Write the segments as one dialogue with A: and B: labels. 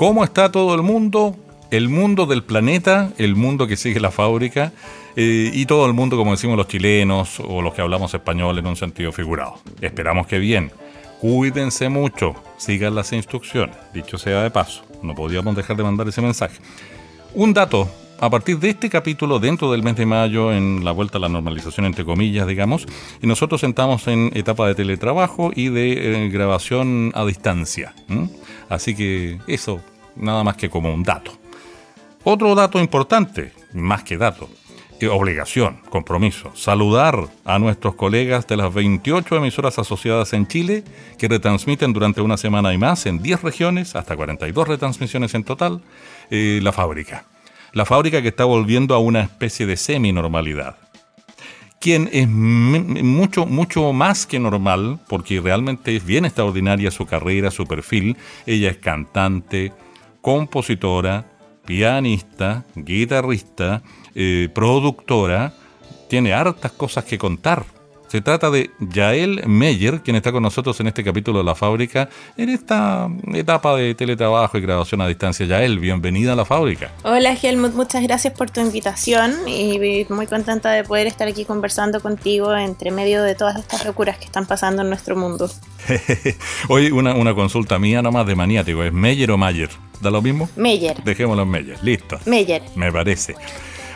A: ¿Cómo está todo el mundo? El mundo del planeta, el mundo que sigue la fábrica eh, y todo el mundo, como decimos los chilenos o los que hablamos español en un sentido figurado. Esperamos que bien. Cuídense mucho, sigan las instrucciones, dicho sea de paso. No podíamos dejar de mandar ese mensaje. Un dato, a partir de este capítulo, dentro del mes de mayo, en la vuelta a la normalización, entre comillas, digamos, y nosotros sentamos en etapa de teletrabajo y de eh, grabación a distancia. Así que eso, nada más que como un dato. Otro dato importante, más que dato, obligación, compromiso, saludar a nuestros colegas de las 28 emisoras asociadas en Chile que retransmiten durante una semana y más en 10 regiones, hasta 42 retransmisiones en total, eh, la fábrica. La fábrica que está volviendo a una especie de semi-normalidad. Quien es mucho, mucho más que normal, porque realmente es bien extraordinaria su carrera, su perfil. Ella es cantante, compositora, pianista, guitarrista, eh, productora, tiene hartas cosas que contar. Se trata de Yael Meyer, quien está con nosotros en este capítulo de La Fábrica, en esta etapa de teletrabajo y grabación a distancia. Yael, bienvenida a La Fábrica.
B: Hola Helmut, muchas gracias por tu invitación y muy contenta de poder estar aquí conversando contigo entre medio de todas estas locuras que están pasando en nuestro mundo.
A: Hoy una, una consulta mía nomás de maniático, ¿es Meyer o Mayer? ¿Da lo mismo?
B: Meyer.
A: Dejémoslo en Meyer, listo.
B: Meyer.
A: Me parece.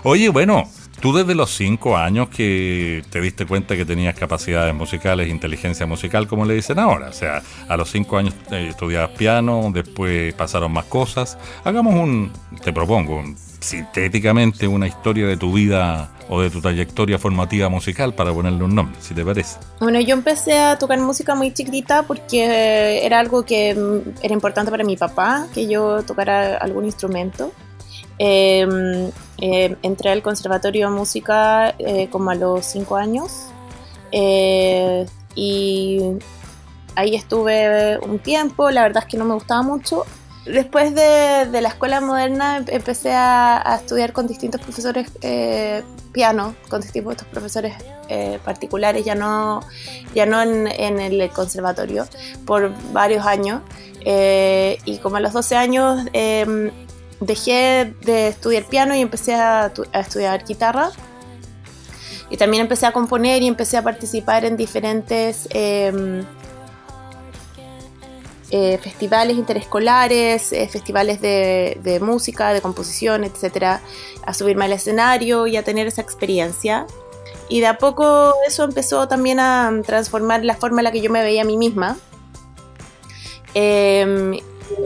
A: Oye, bueno, tú desde los cinco años que te diste cuenta que tenías capacidades musicales, inteligencia musical, como le dicen ahora. O sea, a los cinco años eh, estudiabas piano, después pasaron más cosas. Hagamos un, te propongo, sintéticamente una historia de tu vida o de tu trayectoria formativa musical para ponerle un nombre, si te parece.
B: Bueno, yo empecé a tocar música muy chiquitita porque era algo que mm, era importante para mi papá, que yo tocara algún instrumento. Em, em, entré al conservatorio de música eh, como a los cinco años eh, y ahí estuve un tiempo, la verdad es que no me gustaba mucho. Después de, la escuela moderna em, empecé a, estudiar con distintos profesores eh, piano, con distintos profesores particulares, ya no, ya no en, en, el conservatorio, por varios años. y como a los 12 años dejé de estudiar piano y empecé a, estudiar guitarra. Y también empecé a componer y empecé a participar en diferentes em, eh, festivales interescolares, eh, festivales de, música, de composición, etcétera, a subirme al escenario y a tener esa experiencia. Y de a poco eso empezó también a transformar la forma en la que yo me veía a mí misma. Em,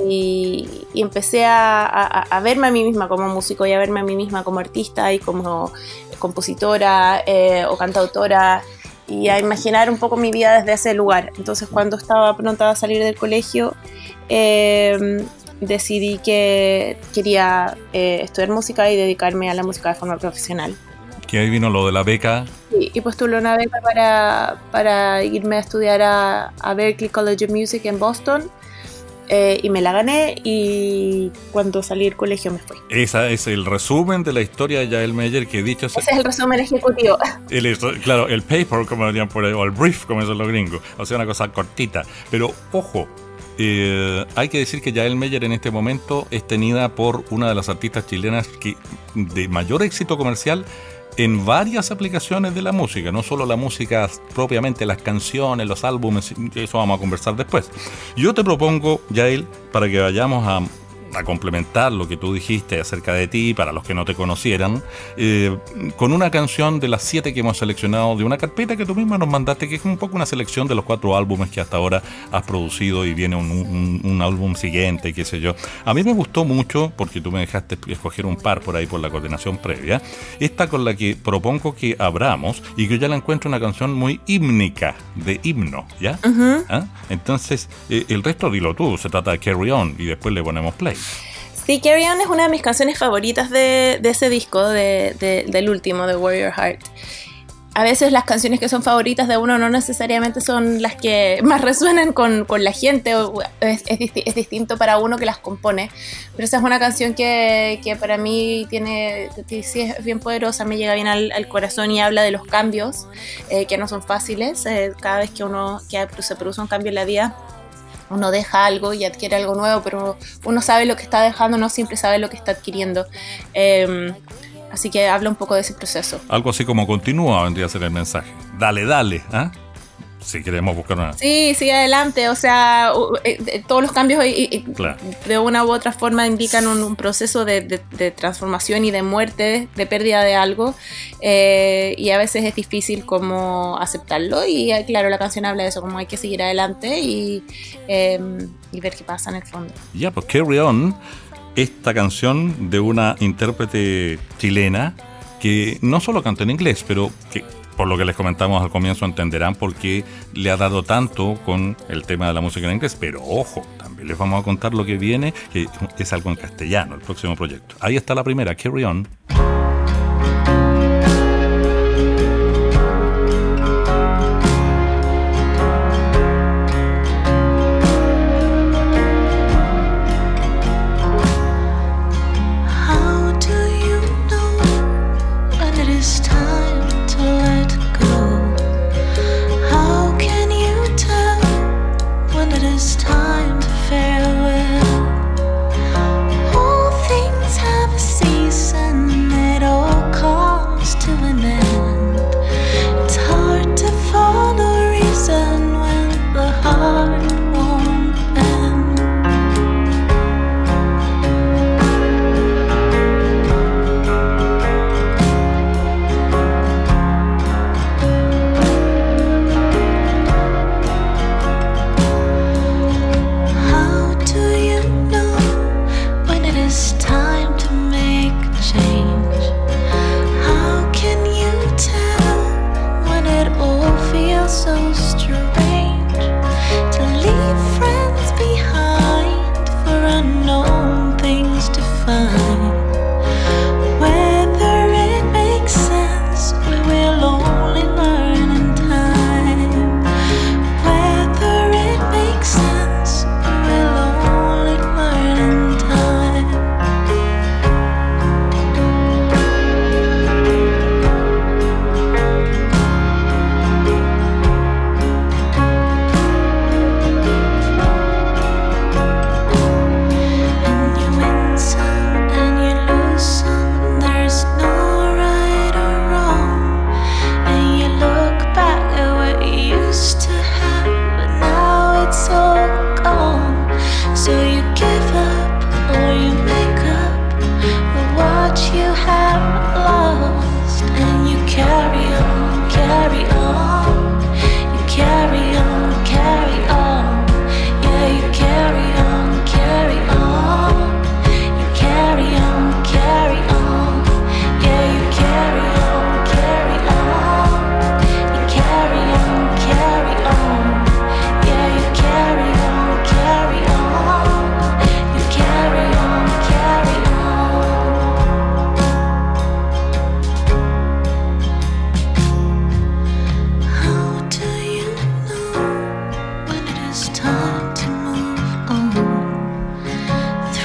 B: y, empecé a, verme a mí misma como músico y a verme a mí misma como artista y como compositora eh, o cantautora y a imaginar un poco mi vida desde ese lugar. Entonces cuando estaba pronta a salir del colegio em, decidí que quería eh, estudiar música y dedicarme a la música de forma profesional.
A: Que ahí vino lo de la beca.
B: Sí, y postulé una beca para, para irme a estudiar a, a Berklee College of Music en Boston eh, y me la gané y cuando salí del colegio me fui.
A: Ese es el resumen de la historia de Yael Meyer que he dicho...
B: Ese es el resumen ejecutivo.
A: claro, el paper, como lo dirían por ahí, o el brief, como dicen los gringos. O sea, una cosa cortita. Pero ojo, eh, hay que decir que Yael Meyer en este momento es tenida por una de las artistas chilenas que, de mayor éxito comercial en varias aplicaciones de la música, no solo la música propiamente, las canciones, los álbumes, eso vamos a conversar después. Yo te propongo, Yael, para que vayamos a,
C: para complementar lo que tú dijiste acerca de ti, para los que no te conocieran, eh, con una canción de las siete que hemos seleccionado de una carpeta que tú misma nos mandaste, que es un poco una selección de los cuatro álbumes que hasta ahora has producido y viene un, un álbum siguiente, qué sé yo. A mí me gustó mucho, porque tú me dejaste escoger un par por ahí por la coordinación previa, esta con la que propongo que abramos y que ya la encuentro una canción muy hímnica, de himno, ¿ya? ¿Ah? Entonces, eh, el resto dilo tú, se trata de Carry On y después le ponemos play.
B: Sí, Carry On es una de mis canciones favoritas de, ese disco, del último, de Warrior Heart. A veces las canciones que son favoritas de uno no necesariamente son las que más resuenan con, la gente, es, es, distinto para uno que las compone, pero esa es una canción que, para mí tiene, sí es bien poderosa, me llega bien al, corazón y habla de los cambios, eh, que no son fáciles, eh, cada vez que uno que se produce un cambio en la vida, uno deja algo y adquiere algo nuevo, pero uno sabe lo que está dejando, no siempre sabe lo que está adquiriendo. Em, Así que habla un poco de ese proceso.
C: Algo así como continúa vendría a ser el mensaje. Dale, dale, ¿ah? Si queremos buscar una.
B: Sí, sigue adelante. O sea, eh, todos los cambios de una u otra forma indican un, proceso de, transformación y de muerte, de pérdida de algo. Eh, y a veces es difícil como aceptarlo. Y eh, claro, la canción habla de eso, como hay que seguir adelante y, y ver qué pasa en el fondo.
C: Ya, pues Carry On esta canción de una intérprete chilena que no solo canta en inglés, pero que por lo que les comentamos al comienzo entenderán por qué le ha dado tanto con el tema de la música en inglés, pero ojo, también les vamos a contar lo que viene, que es algo en castellano, el próximo proyecto. Ahí está la primera, Carry On.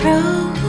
C: true.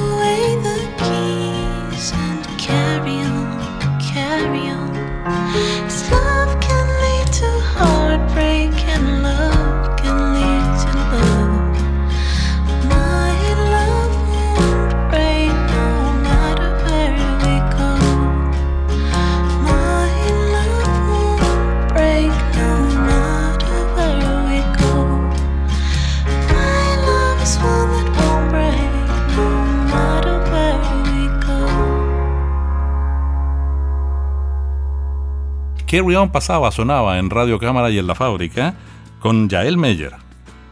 A: Carry On pasaba, sonaba en Radio Cámara y en la fábrica con Yael Meyer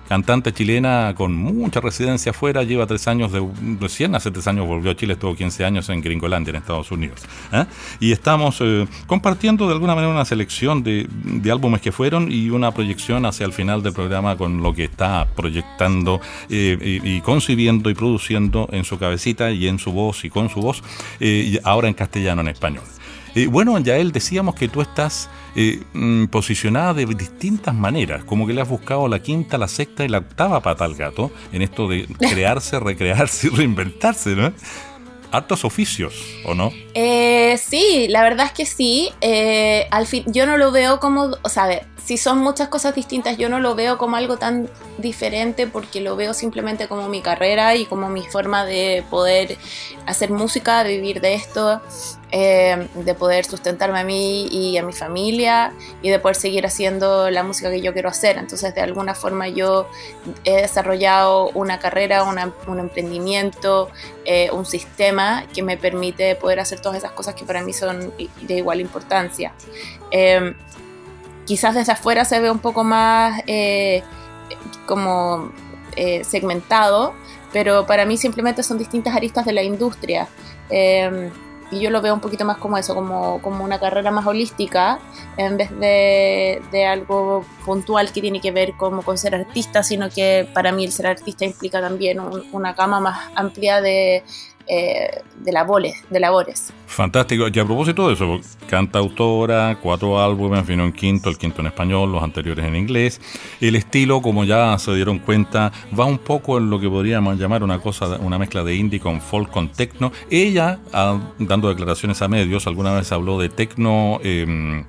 A: cantante chilena con mucha residencia afuera, lleva tres años, de, recién hace tres años volvió a Chile, estuvo 15 años en Gringolandia, en Estados Unidos. ¿eh? Y estamos eh, compartiendo de alguna manera una selección de, álbumes que fueron y una proyección hacia el final del programa con lo que está proyectando eh, y, concibiendo y produciendo en su cabecita y en su voz y con su voz, ahora en castellano, en español. Bueno, Yael, decíamos que tú estás eh, mm, posicionada de distintas maneras, como que le has buscado la quinta, la sexta y la octava pata al gato en esto de crearse, recrearse y reinventarse, ¿no? Hartos oficios, ¿o no?
B: Eh, sí, la verdad es que sí. Eh, al fin, yo no lo veo como, o sea, si son muchas cosas distintas, yo no lo veo como algo tan diferente porque lo veo simplemente como mi carrera y como mi forma de poder hacer música, de vivir de esto, eh, de poder sustentarme a mí y a mi familia y de poder seguir haciendo la música que yo quiero hacer. Entonces, de alguna forma yo he desarrollado una carrera, un emprendimiento, eh, un sistema que me permite poder hacer todas esas cosas que para mí son de igual importancia. Eh, quizás desde afuera se ve un poco más eh, como eh, segmentado, pero para mí simplemente son distintas aristas de la industria. Em, y yo lo veo un poquito más como eso, como, como una carrera más holística, en vez de, de, algo puntual que tiene que ver como con ser artista, sino que para mí el ser artista implica también una gama más amplia de, eh, de, labores, de labores.
A: Fantástico. Y a propósito de eso, canta autora, cuatro álbumes, en fin, un quinto, el quinto en español, los anteriores en inglés. El estilo, como ya se dieron cuenta, va un poco en lo que podríamos llamar una cosa, una mezcla de indie con folk, con techno. Ella, ah, dando declaraciones a medios, alguna vez habló de techno. Em,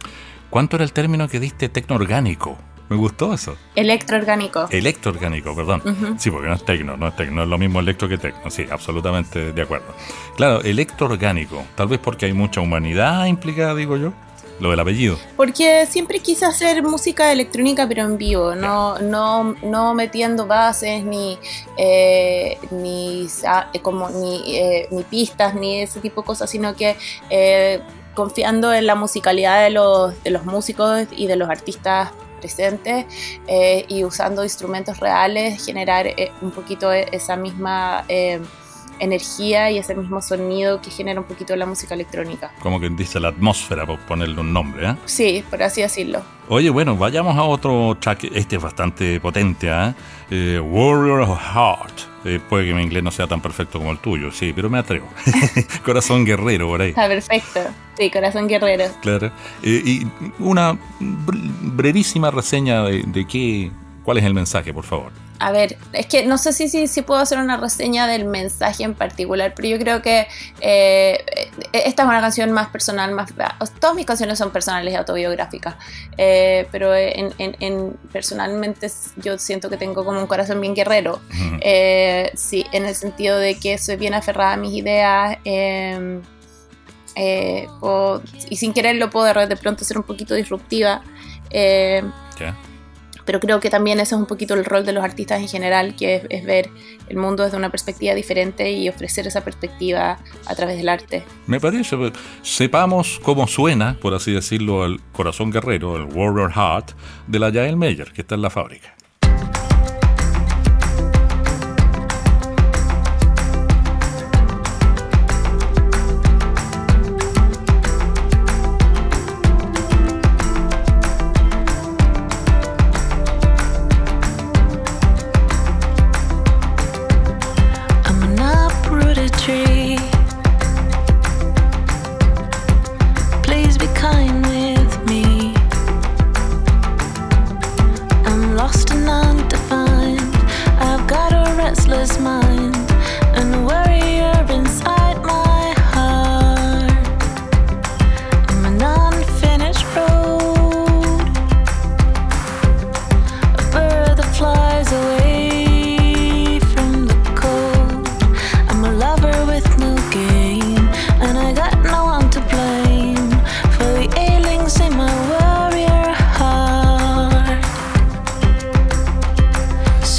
A: ¿Cuánto era el término que diste? Tecno orgánico. Me gustó eso.
B: Electroorgánico.
A: Electroorgánico, perdón. Sí, porque no es tecno, no es tecno, es lo mismo electro que tecno. Sí, absolutamente de acuerdo. Claro, electroorgánico. Tal vez porque hay mucha humanidad implicada, digo yo. Lo del apellido.
B: Porque siempre quise hacer música electrónica, pero en vivo, no, no, no metiendo bases, ni, eh, ni, eh, como, ni, eh, ni pistas, ni ese tipo de cosas, sino que confiando en la musicalidad de los, de los músicos y de los artistas presentes eh, y usando instrumentos reales generar eh, un poquito e-, esa misma eh, energía y ese mismo sonido que genera un poquito la música electrónica.
A: Como que dice la atmósfera, por ponerle un nombre, ¿eh?
B: Sí, por así decirlo.
A: Oye, bueno, vayamos a otro track, este es bastante potente, ¿eh? Warrior of Heart. Eh, puede que mi inglés no sea tan perfecto como el tuyo, sí, pero me atrevo. corazón guerrero por ahí.
B: Está perfecto. Sí, corazón guerrero.
A: Claro. Eh, y una brevísima reseña de, de qué, cuál es el mensaje, por favor
B: a ver, es que no sé si, si, si, puedo hacer una reseña del mensaje en particular, pero yo creo que eh, esta es una canción más personal, más todas mis canciones son personales y autobiográficas, eh, pero en, personalmente yo siento que tengo como un corazón bien guerrero, eh, sí, en el sentido de que soy bien aferrada a mis ideas. Em, y sin quererlo puedo de pronto ser un poquito disruptiva. ¿Qué? Pero creo que también ese es un poquito el rol de los artistas en general, que es, ver el mundo desde una perspectiva diferente y ofrecer esa perspectiva a través del arte.
A: Me parece, pues, sepamos cómo suena, por así decirlo, el corazón guerrero, el Warrior Heart, de la Yael Meyer, que está en la fábrica.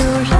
C: to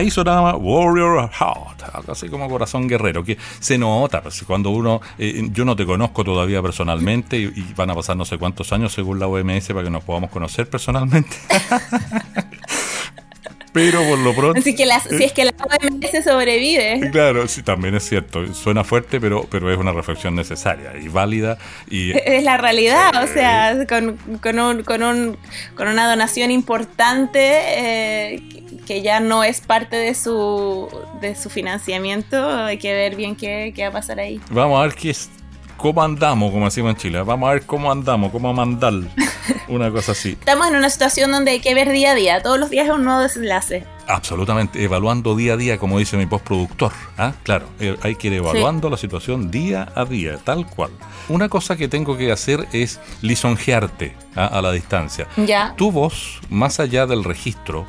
A: ahí sonaba Warrior Heart, algo así como corazón guerrero, que se nota, pues, cuando uno, eh, yo no te conozco todavía personalmente y, y, van a pasar no sé cuántos años según la OMS para que nos podamos conocer personalmente. pero por lo pronto.
B: Así que si es que la OMS sobrevive.
A: Claro, sí, también es cierto. Suena fuerte, pero, pero es una reflexión necesaria y válida. Y,
B: es la realidad, o sea, con, con, un, con, un, con una donación importante eh, que ya no es parte de su, de su financiamiento, hay que ver bien qué, qué va a pasar ahí.
A: Vamos a ver qué es, cómo andamos, como decimos en Chile. Vamos a ver cómo andamos, cómo mandar. Una cosa así.
B: Estamos en una situación donde hay que ver día a día. Todos los días es un nuevo desenlace.
A: Absolutamente, evaluando día a día, como dice mi postproductor. ¿ah? Claro, eh, hay que ir evaluando la situación día a día, tal cual. Una cosa que tengo que hacer es lisonjearte ¿ah? a la distancia.
B: Ya.
A: Tu voz, más allá del registro,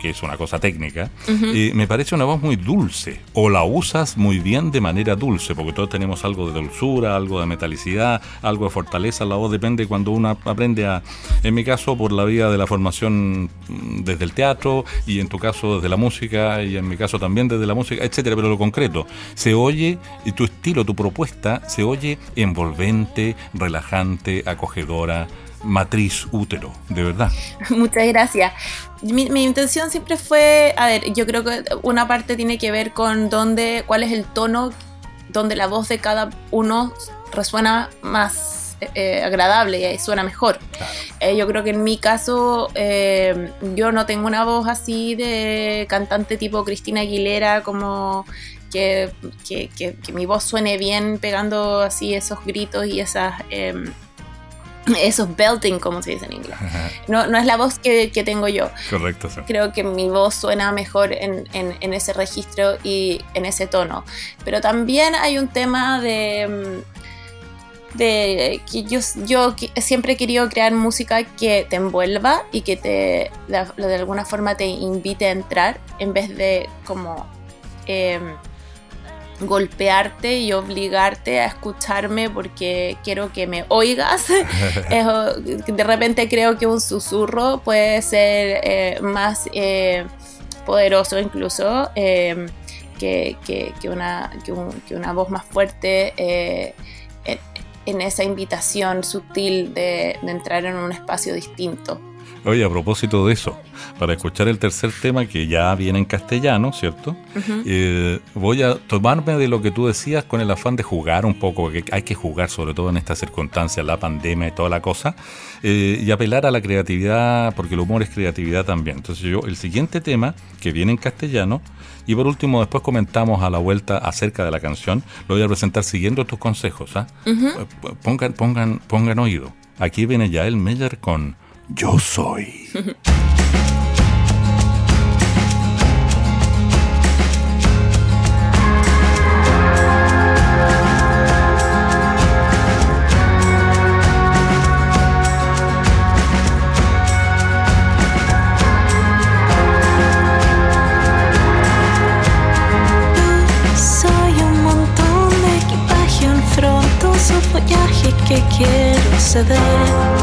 A: que es una cosa técnica, eh, me parece una voz muy dulce, o la usas muy bien de manera dulce, porque todos tenemos algo de dulzura, algo de metalicidad, algo de fortaleza, la voz depende cuando uno aprende a, en mi caso, por la vía de la formación mm, desde el teatro, y en tu caso desde la música, y en mi caso también desde la música, etcétera, pero lo concreto, se oye, y tu estilo, tu propuesta, se oye envolvente, relajante, acogedora, matriz útero, de verdad.
B: Muchas gracias. Mi, intención siempre fue, a ver, yo creo que una parte tiene que ver con dónde, cuál es el tono donde la voz de cada uno resuena más eh, agradable y suena mejor. Eh, yo creo que en mi caso eh, yo no tengo una voz así de cantante tipo Cristina Aguilera como que, que, que, que mi voz suene bien pegando así esos gritos y esas em, esos belting, como se dice en inglés. No, no es la voz que, que tengo yo.
A: Correcto. Sí.
B: Creo que mi voz suena mejor en, en, en, ese registro y en ese tono. Pero también hay un tema de, de que yo, yo siempre he querido crear música que te envuelva y que te de, de alguna forma te invite a entrar en vez de como... Eh, golpearte y obligarte a escucharme porque quiero que me oigas. de repente creo que un susurro puede ser eh, más eh, poderoso incluso. Eh, que, que, que una, que, un- que una voz más fuerte en, en esa invitación sutil de, de entrar en un espacio distinto.
A: Oye, a propósito de eso, para escuchar el tercer tema que ya viene en castellano, ¿cierto? Eh, voy a tomarme de lo que tú decías con el afán de jugar un poco, que hay que jugar sobre todo en estas circunstancias, la pandemia y toda la cosa, eh, y apelar a la creatividad, porque el humor es creatividad también. Entonces yo, el siguiente tema que viene en castellano, y por último después comentamos a la vuelta acerca de la canción, lo voy a presentar siguiendo tus consejos. ¿ah? Eh, Pongan, pongan, pongan oído. Aquí viene ya el Meyer con Yo Soy.
C: Un montón de equipaje, un frondoso follaje que quiero ceder.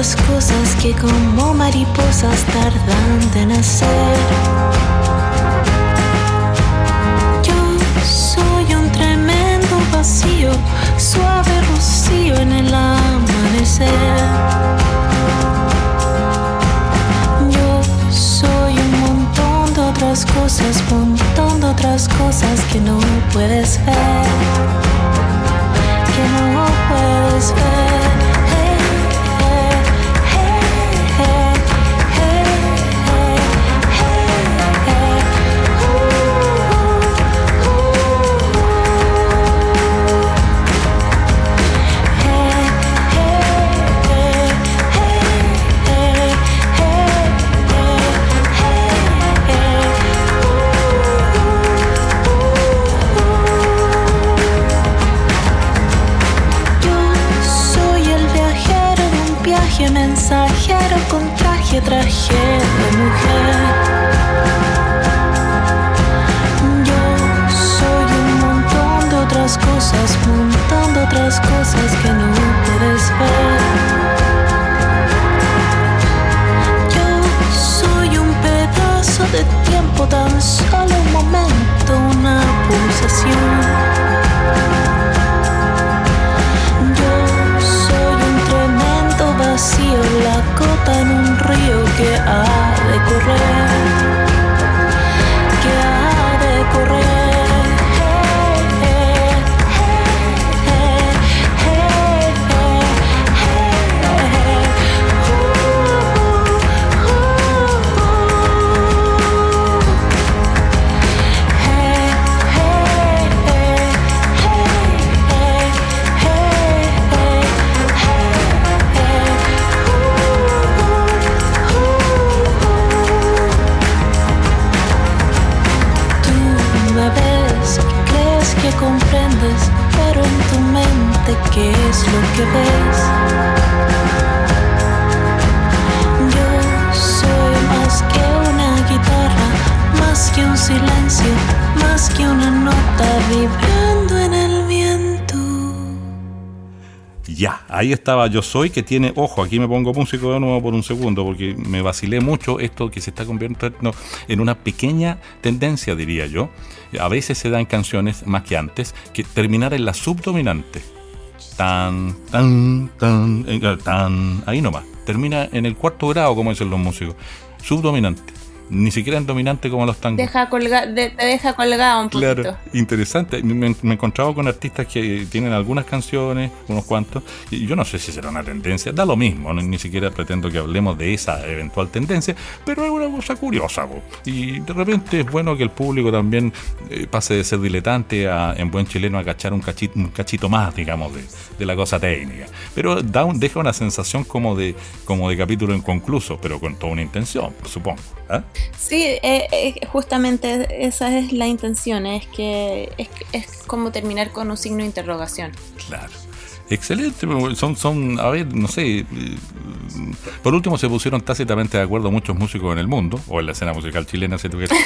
C: Otras cosas que como mariposas tardan de nacer. Yo soy un tremendo vacío, suave rocío en el amanecer. Yo soy un montón de otras cosas, montón de otras cosas que no puedes ver, mente, ¿qué es lo que ves? Yo soy más que una guitarra, más que un silencio, más que una nota vibrando en el viento.
A: Ya, ahí estaba Yo Soy, que tiene, ojo, aquí me pongo músico de nuevo por un segundo, porque me vacilé mucho esto que se está convirtiendo en una pequeña tendencia, diría yo. A veces se dan canciones, más que antes, que terminar en la subdominante. Tan, tan, tan, eh, tan, ahí nomás. Termina en el cuarto grado, como dicen los músicos. Subdominante. Ni siquiera en dominante como los tangos.
B: Deja colga, de- te deja colgado un poquito.
A: Claro, interesante. Me, me he encontrado con artistas que tienen algunas canciones, unos cuantos, y yo no sé si será una tendencia, da lo mismo, no- ni siquiera pretendo que hablemos de esa eventual tendencia, pero es una cosa curiosa. po. Y de repente es bueno que el público también eh, pase de ser diletante a, en buen chileno, a cachar un cachito, un cachito más, digamos, de, de la cosa técnica. Pero da un- deja una sensación como de, como de capítulo inconcluso, pero con toda una intención, supongo. ¿ah?
B: Sí, eh, eh, justamente esa es la intención, es que es, es como terminar con un signo de interrogación.
A: Claro. Excelente, son, son, a ver, no sé, eh, por último, se pusieron tácitamente de acuerdo muchos músicos en el mundo, o en la escena musical chilena, si tú quieres,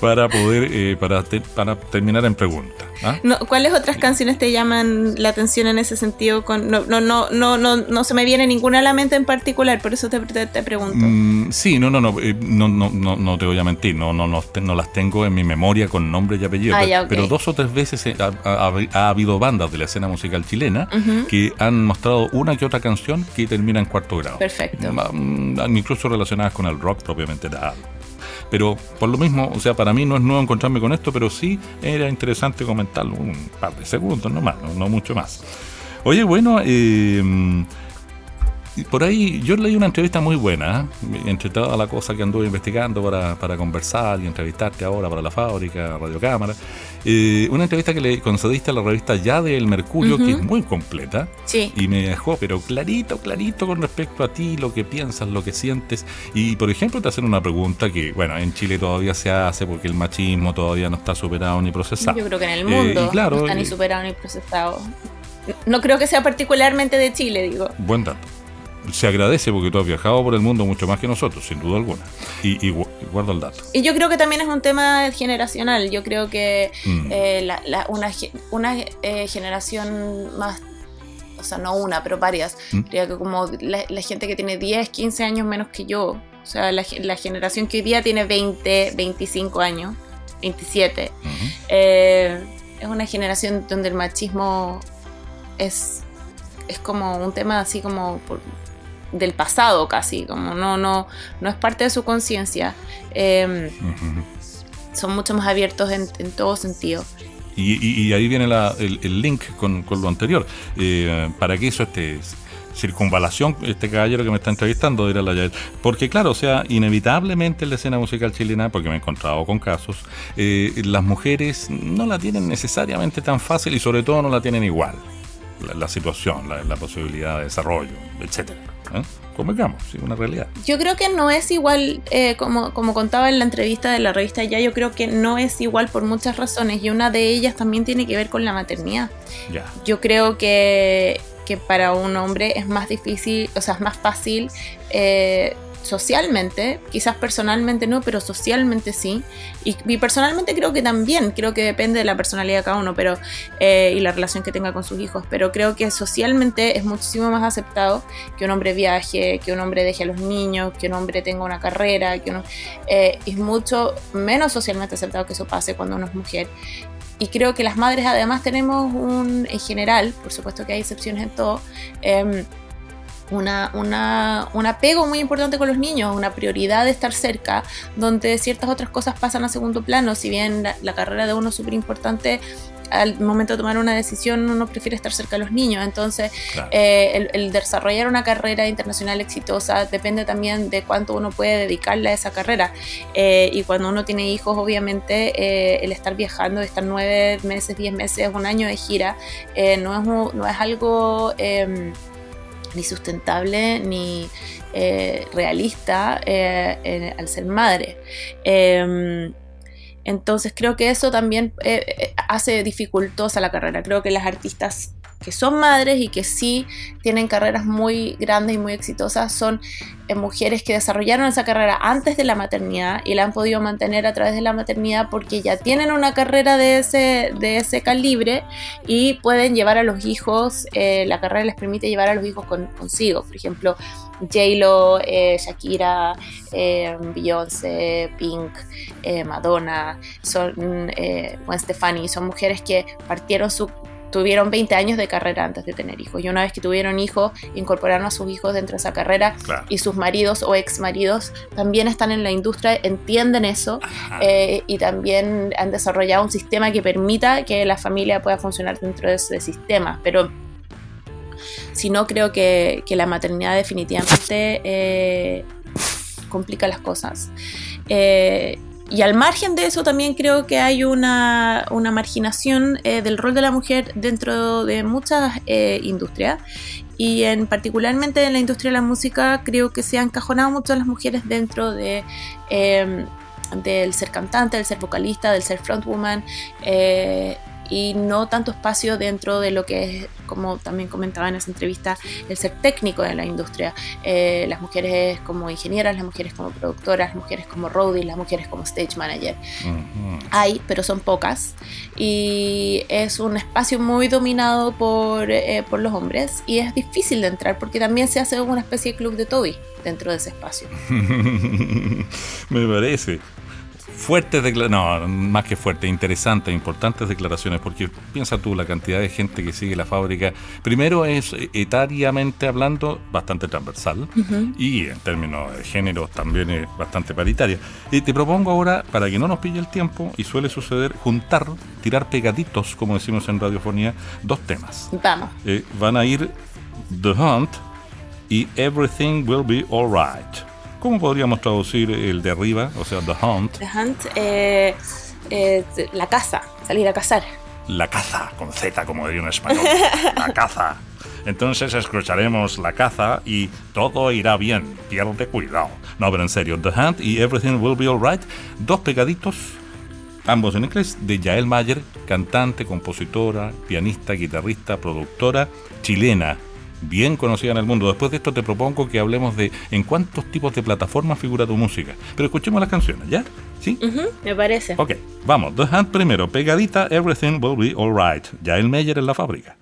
A: para poder, eh, para, te- para terminar en pregunta. ¿ah?
B: No, ¿Cuáles otras canciones te llaman la atención en ese sentido? Con, no, no, no, no, no, no se me viene ninguna a la mente en particular, por eso te, te, te pregunto.
A: Mm, sí, no, no, no, eh, no, no, no, no te voy a mentir, no, no, no, no las tengo en mi memoria con nombre y apellido,
B: Ah,
A: pero,
B: ya, ok.
A: pero dos o tres veces eh, ha, ha- ha habido bandas de la escena musical chilena que han mostrado una que otra canción que termina en cuarto grado.
B: Perfecto.
A: Ma- mm, Incluso relacionadas con el rock propiamente tal. Pero por lo mismo, o sea, para mí no es nuevo encontrarme con esto, pero sí era interesante comentarlo un par de segundos nomás, no, no mucho más. Oye, bueno, eh, por ahí yo leí una entrevista muy buena, ¿eh? entre toda la cosa que anduve investigando para, para conversar y entrevistarte ahora para la fábrica, Radio Cámara. Eh, una entrevista que le concediste a la revista Ya del Mercurio, que es muy completa.
B: Sí.
A: Y me dejó, pero clarito, clarito con respecto a ti, lo que piensas, lo que sientes. Y, por ejemplo, te hacen una pregunta que, bueno, en Chile todavía se hace porque el machismo todavía no está superado ni procesado.
B: Yo creo que en el
A: Eh,
B: mundo
A: y claro,
B: no está ni
A: eh,
B: superado ni procesado. No creo que sea particularmente de Chile, digo.
A: Buen dato. Se agradece porque tú has viajado por el mundo mucho más que nosotros, sin duda alguna. Y, y gu- y guardo el dato.
B: Y yo creo que también es un tema generacional. Yo creo que
A: Mm.
B: eh, la- la- una, eh, generación más, o sea, no una, pero varias,
A: Mm.
B: que como la, la gente que tiene 10, 15 años menos que yo, o sea, la, ge- la generación que hoy día tiene 20, 25 años, 27,
A: Ujú.
B: eh, es una generación donde el machismo es, es como un tema así como por- del pasado casi, como no, no, no es parte de su conciencia. Eh,
A: Ujú.
B: son mucho más abiertos en, en todo sentido.
A: Y, y- y ahí viene la- el, el link con, con lo anterior. Eh, ¿Para qué hizo este circunvalación este caballero que me está entrevistando? Dirá la Yael? Porque claro, o sea, inevitablemente en la escena musical chilena, porque me he encontrado con casos, eh, las mujeres no la tienen necesariamente tan fácil y sobre todo no la tienen igual. La, la situación, la, la posibilidad de desarrollo, etcétera. ¿eh? Convengamos, sí, una realidad.
B: Yo creo que no es igual, eh, como, como contaba en la entrevista de la revista Ya, yo creo que no es igual por muchas razones y una de ellas también tiene que ver con la maternidad.
A: Ya.
B: Yo creo que, que para un hombre es más difícil, o sea, es más fácil eh, socialmente, quizás personalmente no, pero socialmente sí. Y, y personalmente creo que también, creo que depende de la personalidad de cada uno pero, eh, y la relación que tenga con sus hijos, pero creo que socialmente es muchísimo más aceptado que un hombre viaje, que un hombre deje a los niños, que un hombre tenga una carrera, que uno, eh, es mucho menos socialmente aceptado que eso pase cuando uno es mujer. Y creo que las madres además tenemos un, en general, por supuesto que hay excepciones en todo, em, una, una, un apego muy importante con los niños, una prioridad de estar cerca, donde ciertas otras cosas pasan a segundo plano, si bien la, la carrera de uno es súper importante, al momento de tomar una decisión uno prefiere estar cerca de los niños, entonces
A: Claro.
B: eh, el, el desarrollar una carrera internacional exitosa depende también de cuánto uno puede dedicarle a esa carrera. Eh, y cuando uno tiene hijos, obviamente, eh, el estar viajando, estar nueve meses, diez meses, un año de gira, no, es, no es algo eh, ni sustentable ni eh, realista eh, al ser madre. Eh, entonces creo que eso también eh, hace dificultosa la carrera. Creo que las artistas que son madres y que sí tienen carreras muy grandes y muy exitosas son eh, mujeres que desarrollaron esa carrera antes de la maternidad y la han podido mantener a través de la maternidad porque ya tienen una carrera de ese, de ese calibre y pueden llevar a los hijos, eh, la carrera les permite llevar a los hijos con- consigo. Por ejemplo, J-Lo, eh, Shakira, Beyoncé, Pink, Madonna, son, eh, Gwen Stefani, son mujeres que partieron su tuvieron 20 años de carrera antes de tener hijos y una vez que tuvieron hijos incorporaron a sus hijos dentro de esa carrera
A: Claro.
B: y sus maridos o ex maridos también están en la industria, entienden eso eh, y también han desarrollado un sistema que permita que la familia pueda funcionar dentro de ese sistema. Pero si no, creo que, que la maternidad definitivamente eh, complica las cosas. Eh, y al margen de eso también creo que hay una, una marginación eh, del rol de la mujer dentro de muchas eh, industrias. Y en particularmente en la industria de la música creo que se han encajonado mucho las mujeres dentro de eh, del ser cantante, del ser vocalista, del ser frontwoman eh, y no tanto espacio dentro de lo que es, como también comentaba en esa entrevista, el ser técnico de la industria. Eh, las mujeres como ingenieras, las mujeres como productoras, las mujeres como roadies, las mujeres como stage manager. Hay, pero son pocas. Y es un espacio muy dominado por, eh, por los hombres y es difícil de entrar porque también se hace una especie de club de Toby dentro de ese espacio.
A: Me parece. Fuertes declaraciones, no, más que fuertes, interesantes, importantes declaraciones, porque piensa tú la cantidad de gente que sigue la fábrica. Primero es etariamente hablando bastante transversal y en términos de género también es bastante paritaria. Y te propongo ahora, para que no nos pille el tiempo, y suele suceder, juntar, tirar pegaditos, como decimos en radiofonía, dos temas.
B: Vamos.
A: Eh, van a ir The Hunt y Everything Will Be Alright. ¿Cómo podríamos traducir el de arriba, o sea, The Hunt?
B: The Hunt, eh, eh, la caza, salir a cazar.
A: La caza, con Z, como diría en español. La caza. Entonces escucharemos la caza y todo irá bien. Pierde cuidado. No, pero en serio, The Hunt y Everything Will Be Alright, dos pegaditos, ambos en inglés, de Yael Mayer, cantante, compositora, pianista, guitarrista, productora, chilena bien conocida en el mundo. Después de esto te propongo que hablemos de en cuántos tipos de plataformas figura tu música. Pero escuchemos las canciones, ¿ya? ¿Sí?
B: me parece.
A: Ok, vamos. The Hand primero. Pegadita, Everything Will Be Alright. Ya el Meyer en la fábrica.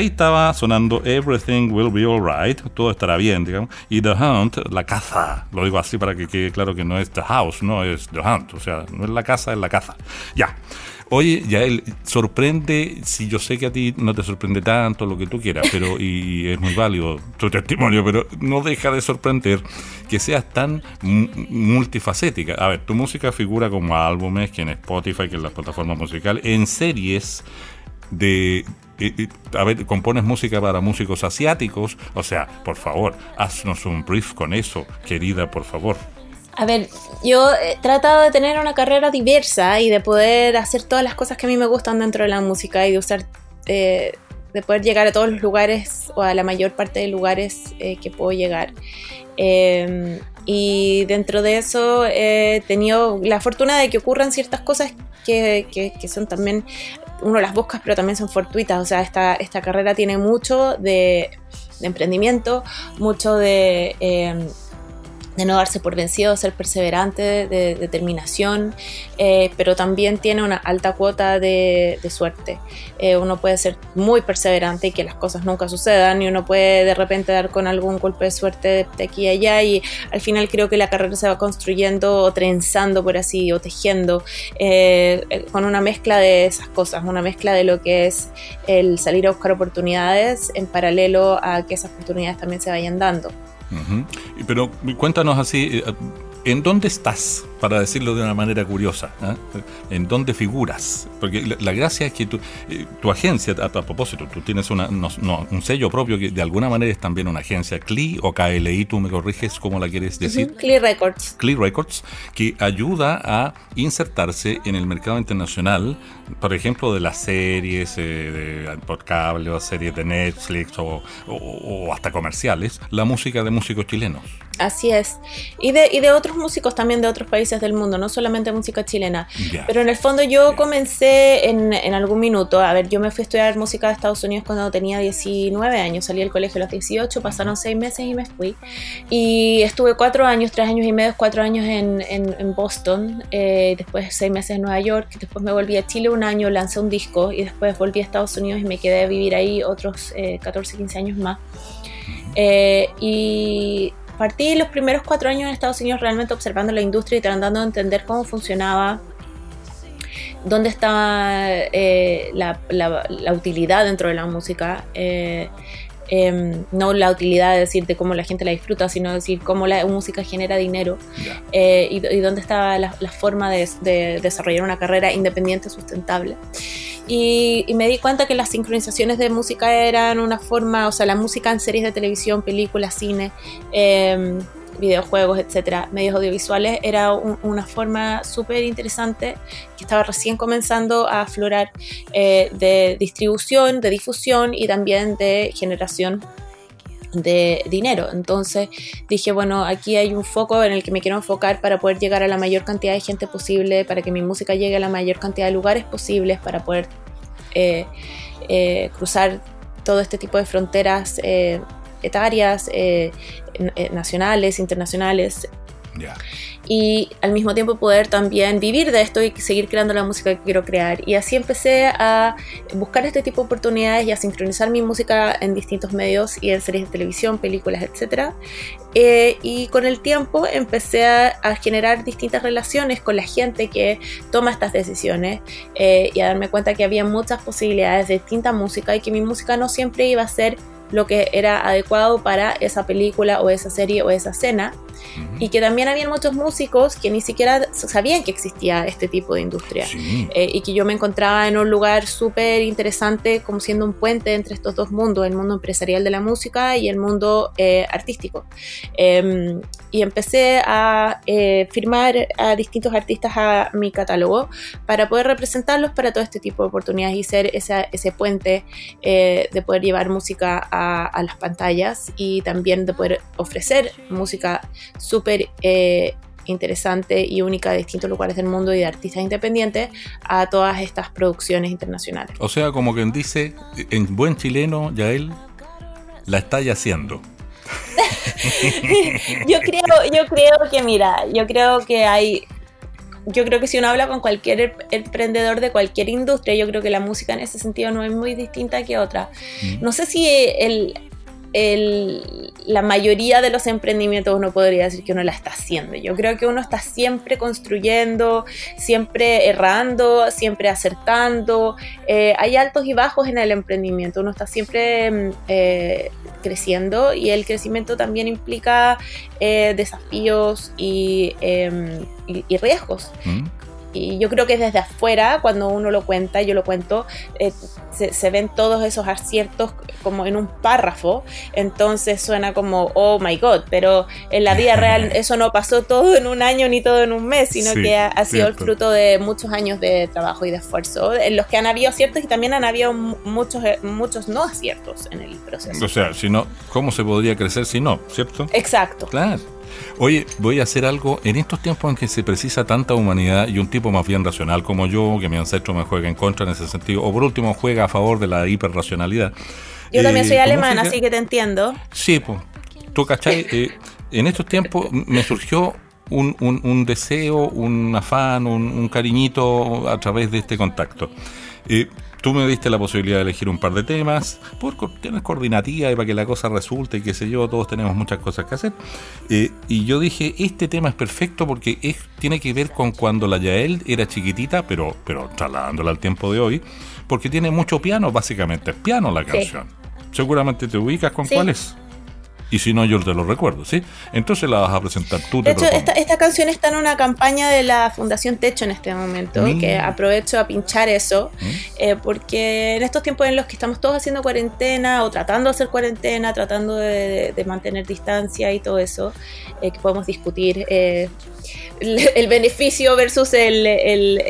A: Ahí estaba sonando Everything Will Be Alright, todo estará bien, digamos. Y The Hunt, la caza. Lo digo así para que quede claro que no es The House, no es The Hunt. O sea, no es la casa, es la caza. Ya. Oye, ya él sorprende, si yo sé que a ti no te sorprende tanto lo que tú quieras, pero y es muy válido tu testimonio, pero no deja de sorprender que seas tan multifacética. A ver, tu música figura como álbumes, que en Spotify, que en las plataformas musicales, en series de a ver, compones música para músicos asiáticos, o sea, por favor, haznos un brief con eso, querida, por favor.
B: A ver, yo he tratado de tener una carrera diversa y de poder hacer todas las cosas que a mí me gustan dentro de la música y de usar, eh, de poder llegar a todos los lugares o a la mayor parte de lugares eh, que puedo llegar. Em, y dentro de eso he tenido la fortuna de que ocurran ciertas cosas que, que, son también, uno las busca, pero también son fortuitas. O sea, esta, esta carrera tiene mucho de, de emprendimiento, mucho de em, de no darse por vencido, ser perseverante, de, determinación, eh, pero también tiene una alta cuota de, suerte. Eh, uno puede ser muy perseverante y que las cosas nunca sucedan y uno puede de repente dar con algún golpe de suerte de aquí y allá y al final creo que la carrera se va construyendo o trenzando por así o tejiendo eh, con una mezcla de esas cosas, una mezcla de lo que es el salir a buscar oportunidades en paralelo a que esas oportunidades también se vayan dando.
A: Pero cuéntanos así, eh, ¿en dónde estás? Para decirlo de una manera curiosa, ¿eh? ¿en dónde figuras? Porque la, gracia es que tu, eh, tu agencia, a, propósito, tú tienes una, un sello propio que de alguna manera es también una agencia, CLI o KLI, tú me corriges cómo la quieres decir.
B: CLI Records.
A: CLI Records, que ayuda a insertarse en el mercado internacional, por ejemplo, de las series de, por cable o series de Netflix o, o hasta comerciales, la música de músicos chilenos.
B: Así es. Y de, y de otros músicos también de otros países del mundo, no solamente música chilena. Pero en el fondo yo comencé en, en, algún minuto, a ver, yo me fui a estudiar música de Estados Unidos cuando tenía 19 años, salí del colegio a los 18, pasaron seis meses y me fui. Y estuve cuatro años, tres años y medio, cuatro años en, en, Boston, eh, después seis meses en Nueva York, después me volví a Chile un año, lancé un disco y después volví a Estados Unidos y me quedé a vivir ahí otros 14, eh, 15 años más. Eh, y partí los primeros cuatro años en Estados Unidos realmente observando la industria y tratando de entender cómo funcionaba, dónde estaba eh, la, utilidad dentro de la música. Eh, em, no la utilidad de decir de cómo la gente la disfruta, sino decir cómo la música genera dinero eh, y, dónde estaba la, forma de, de, desarrollar una carrera independiente sustentable. Y, me di cuenta que las sincronizaciones de música eran una forma, o sea, la música en series de televisión, películas, cine, em, videojuegos, etcétera, medios audiovisuales, era una forma súper interesante que estaba recién comenzando a aflorar eh, de distribución, de difusión y también de generación de dinero. Entonces dije, bueno, aquí hay un foco en el que me quiero enfocar para poder llegar a la mayor cantidad de gente posible, para que mi música llegue a la mayor cantidad de lugares posibles, para poder eh, eh, cruzar todo este tipo de fronteras etarias, nacionales, internacionales, y al mismo tiempo poder también vivir de esto y seguir creando la música que quiero crear. Y así empecé a buscar este tipo de oportunidades y a sincronizar mi música en distintos medios y en series de televisión, películas, etc. Eh, y con el tiempo empecé a, generar distintas relaciones con la gente que toma estas decisiones eh, y a darme cuenta que había muchas posibilidades de distinta música y que mi música no siempre iba a ser lo que era adecuado para esa película o esa serie o esa escena. Y que también había muchos músicos que ni siquiera sabían que existía este tipo de industria. Eh, y que yo me encontraba en un lugar súper interesante como siendo un puente entre estos dos mundos, el mundo empresarial de la música y el mundo eh, artístico. Em, y empecé a eh, firmar a distintos artistas a mi catálogo para poder representarlos para todo este tipo de oportunidades y ser ese puente de poder llevar música a a, las pantallas y también de poder ofrecer música súper eh, interesante y única de distintos lugares del mundo y de artistas independientes a todas estas producciones internacionales.
A: O sea, como quien dice, en buen chileno, ya él la está haciendo.
B: yo creo, yo creo que mira, yo creo que hay yo creo que si uno habla con cualquier em- emprendedor de cualquier industria, yo creo que la música en ese sentido no es muy distinta que otra.
A: Mm.
B: No sé si el, la mayoría de los emprendimientos uno podría decir que uno la está haciendo. Yo creo que uno está siempre construyendo, siempre errando, siempre acertando. Eh, hay altos y bajos en el emprendimiento. Uno está siempre mm, eh, creciendo y el crecimiento también implica eh, desafíos y, em, riesgos.
A: ¿Mm?
B: Y yo creo que desde afuera, cuando uno lo cuenta, yo lo cuento, eh, se, se ven todos esos aciertos como en un párrafo, entonces suena como, oh my god, pero en la vida real eso no pasó todo en un año ni todo en un mes, sino
A: Sí,
B: que ha, ha sido el fruto de muchos años de trabajo y de esfuerzo, en los que han habido aciertos y también han habido mu- muchos, eh, muchos no aciertos en el proceso.
A: O sea, si no, ¿cómo se podría crecer si no? ¿Cierto?
B: Exacto.
A: Claro. Oye, voy a hacer algo en estos tiempos en que se precisa tanta humanidad y un tipo más bien racional como yo, que mi ancestro me juega en contra en ese sentido, o por último juega a favor de la hiperracionalidad.
B: Yo también
A: Eh,
B: soy
A: con
B: alemana, así que te entiendo.
A: Sí, pues, tú cachai, Eh, en estos tiempos me surgió un, un- un deseo, un afán, un, un cariñito a través de este contacto. Eh, tú me diste la posibilidad de elegir un par de temas por cuestiones coordinativas y para que la cosa resulte y qué sé yo, todos tenemos muchas cosas que hacer. Eh, y yo dije, este tema es perfecto porque es, tiene que ver con cuando la Yael era chiquitita, pero, pero trasladándola al tiempo de hoy, porque tiene mucho piano, básicamente es piano la
B: Sí.
A: canción. Seguramente te ubicas con
B: Sí.
A: cuál es. Y si no, yo te lo recuerdo, ¿sí? Entonces la vas a presentar tú.
B: De
A: te
B: hecho, esta, esta canción está en una campaña de la Fundación Techo en este momento,
A: Mira.
B: que aprovecho a pinchar eso,
A: ¿Mm?
B: eh, porque en estos tiempos en los que estamos todos haciendo cuarentena o tratando de hacer cuarentena, tratando de, de- mantener distancia y todo eso, eh, que podemos discutir eh, el, el beneficio versus el, el-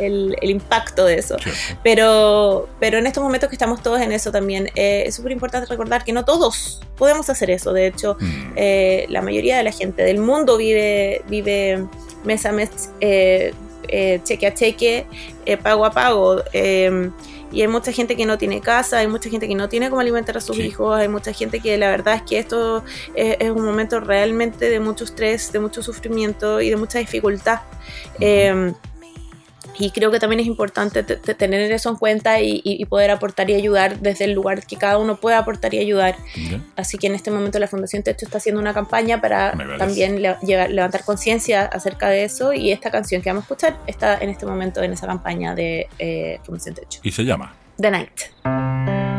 B: el- impacto de eso.
A: Cierto.
B: Pero, pero en estos momentos que estamos todos en eso también, eh, es súper importante recordar que no todos podemos hacer eso. De hecho,
A: Mm.
B: eh, la mayoría de la gente del mundo vive, vive mes a mes, eh, eh, cheque a cheque, eh, pago a pago. eh, y hay mucha gente que no tiene casa, hay mucha gente que no tiene cómo alimentar a sus
A: Sí.
B: hijos, hay mucha gente que la verdad es que esto es, es un momento realmente de mucho estrés, de mucho sufrimiento y de mucha dificultad. Y creo que también es importante te- te- tener eso en cuenta y, y- poder aportar y ayudar desde el lugar que cada uno puede aportar y ayudar.
A: ¿Ya?
B: Así que en este momento la Fundación Techo está haciendo una campaña para también le- levantar conciencia acerca de eso y esta canción que vamos a escuchar está en este momento en esa campaña de eh, Fundación Techo.
A: Y se llama.
B: The Night.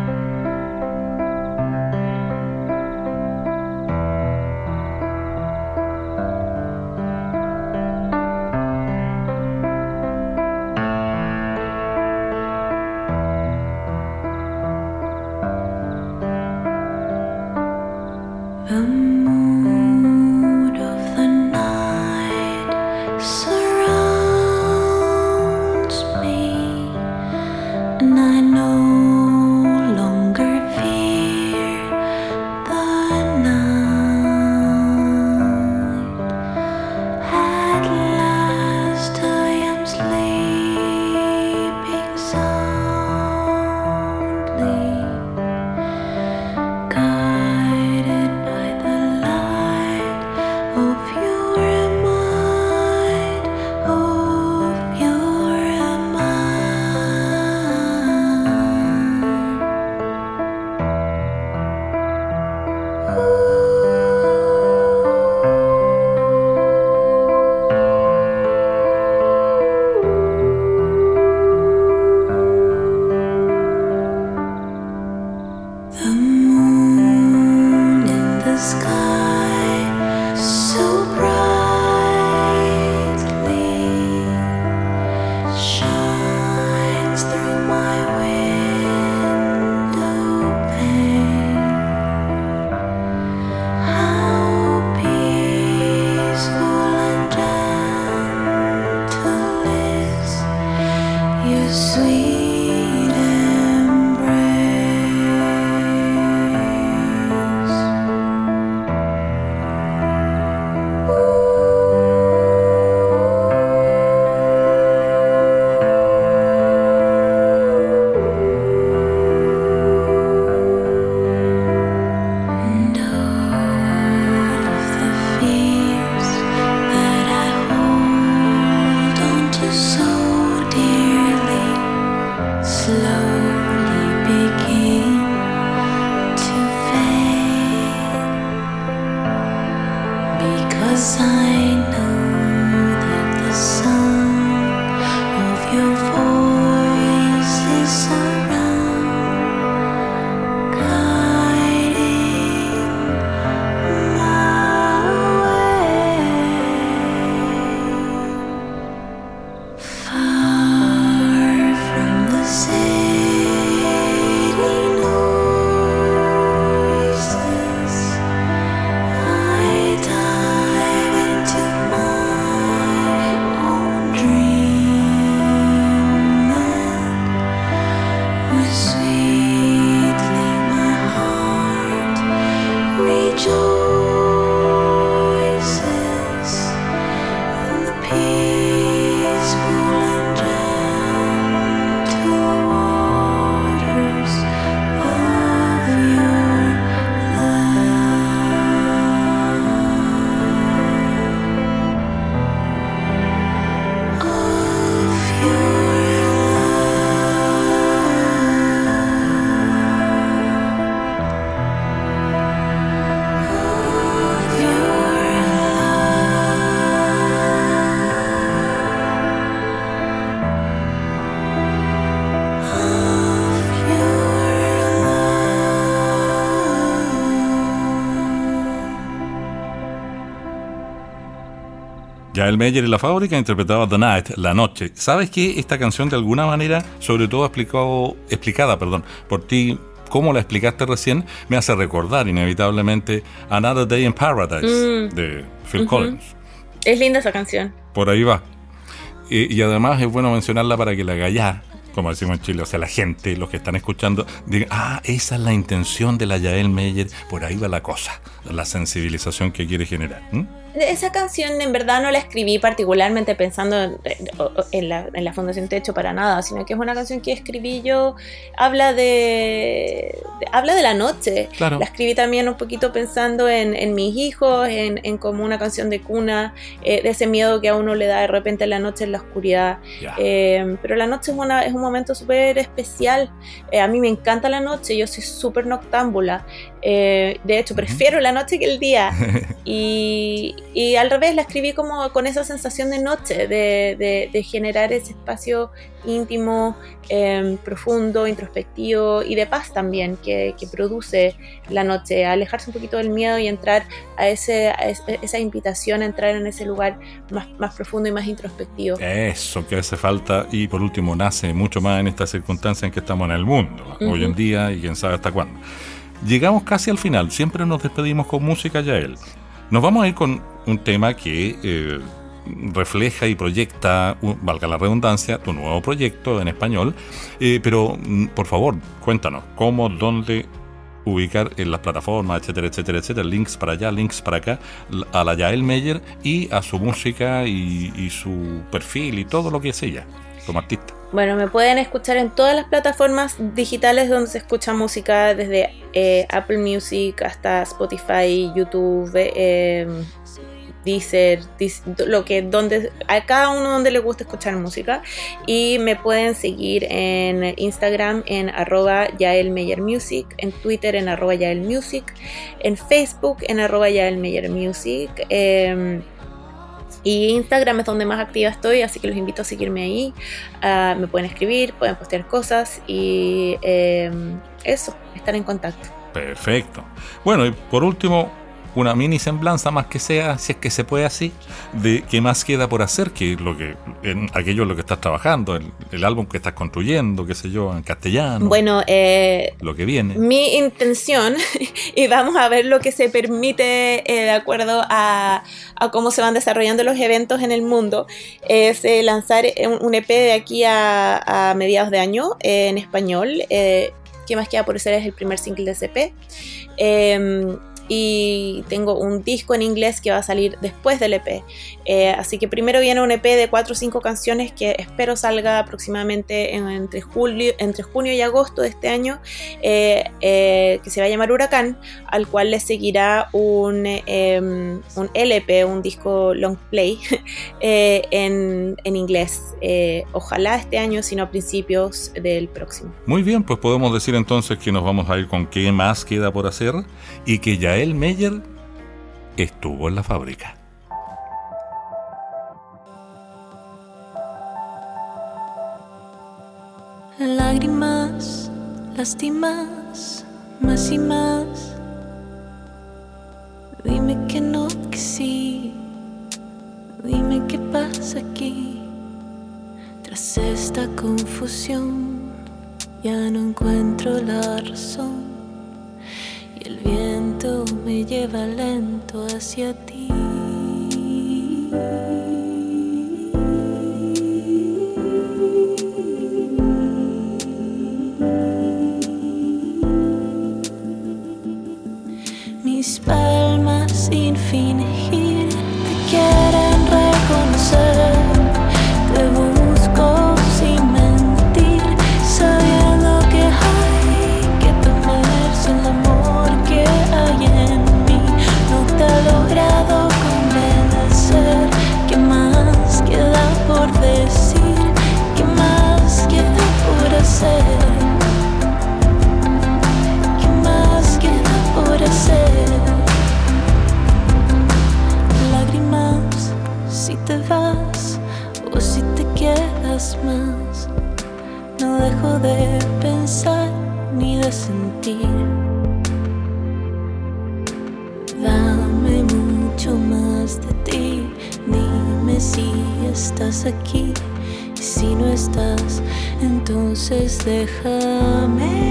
C: sign
A: El Meyer y la fábrica interpretaba The Night, La Noche. ¿Sabes que esta canción de alguna manera, sobre todo explicado, explicada perdón, por ti, como la explicaste recién, me hace recordar inevitablemente Another Day in Paradise mm. de Phil Collins?
B: Es linda esa canción.
A: Por ahí va. Y, además es bueno mencionarla para que la gallá, como decimos en Chile, o sea, la gente, los que están escuchando, digan, ah, esa es la intención de la Yael Meyer, por ahí va la cosa, la sensibilización que quiere generar.
B: Esa canción en verdad no la escribí particularmente pensando en, la, Fundación Techo para nada, sino que es una canción que escribí yo, habla de, habla de la noche. La escribí también un poquito pensando en, mis hijos, en, como una canción de cuna, eh, de ese miedo que a uno le da de repente en la noche en la oscuridad. Eh, pero la noche es, una, es un momento súper especial. Eh, a mí me encanta la noche, yo soy súper noctámbula. De hecho, prefiero la noche que el día. y, y al revés, la escribí como con esa sensación de noche, de, generar ese espacio íntimo, em, profundo, introspectivo y de paz también que, produce la noche, alejarse un poquito del miedo y entrar a, ese, esa invitación a entrar en ese lugar más, profundo y más introspectivo.
A: Eso que hace falta y por último nace mucho más en esta circunstancia en que estamos en el mundo, hoy en día y quién sabe hasta cuándo. Llegamos casi al final, siempre nos despedimos con música, Yael. Nos vamos a ir con un tema que eh, refleja y proyecta, valga la redundancia, tu nuevo proyecto en español. Eh, pero, mm, por favor, cuéntanos, ¿cómo, dónde ubicar en las plataformas, etcétera, etcétera, etcétera, links para allá, links para acá, a la Yael Meyer y a su música y, y su perfil y todo lo que es ella
B: Bueno, me pueden escuchar en todas las plataformas digitales donde se escucha música, desde eh, Apple Music hasta Spotify, YouTube, eh, Deezer, lo que donde a cada uno donde le gusta escuchar música y me pueden seguir en Instagram en arroba Music, en Twitter en arroba Music, en Facebook en arroba Music. Eh, y Instagram es donde más activa estoy, así que los invito a seguirme ahí. Ah, me pueden escribir, pueden postear cosas y em, eso, estar en contacto.
A: Perfecto. Bueno, y por último, una mini semblanza más que sea, si es que se puede así, de qué más queda por hacer, que lo que en aquello en lo que estás trabajando, el, álbum que estás construyendo, qué sé yo, en castellano.
B: Bueno, eh,
A: lo que viene.
B: Mi intención, y vamos a ver lo que se permite eh, de acuerdo a, cómo se van desarrollando los eventos en el mundo, es eh, lanzar un, EP de aquí a, mediados de año en español. ¿Qué más queda por hacer? Es el primer single de em, y tengo un disco en inglés que va a salir después del EP. Eh, así que primero viene un EP de 4 o 5 canciones que espero salga aproximadamente entre, julio, entre junio y agosto de este año, eh, eh, que se va a llamar Huracán, al cual le seguirá un, em, un LP, un disco long play en, en, inglés. ojalá este año, sino a principios del próximo.
A: Muy bien, pues podemos decir entonces que nos vamos a ir con qué más queda por hacer y que ya Rafael Meyer estuvo en la fábrica.
C: Lágrimas, lástimas, más y más. Dime que no, que sí. Dime qué pasa aquí. Tras esta confusión, ya no encuentro la razón. Y el bien lleva lento hacia ti. No dejo de pensar ni de sentir. Dame mucho más de ti. Dime si estás aquí. Y si no estás, entonces déjame.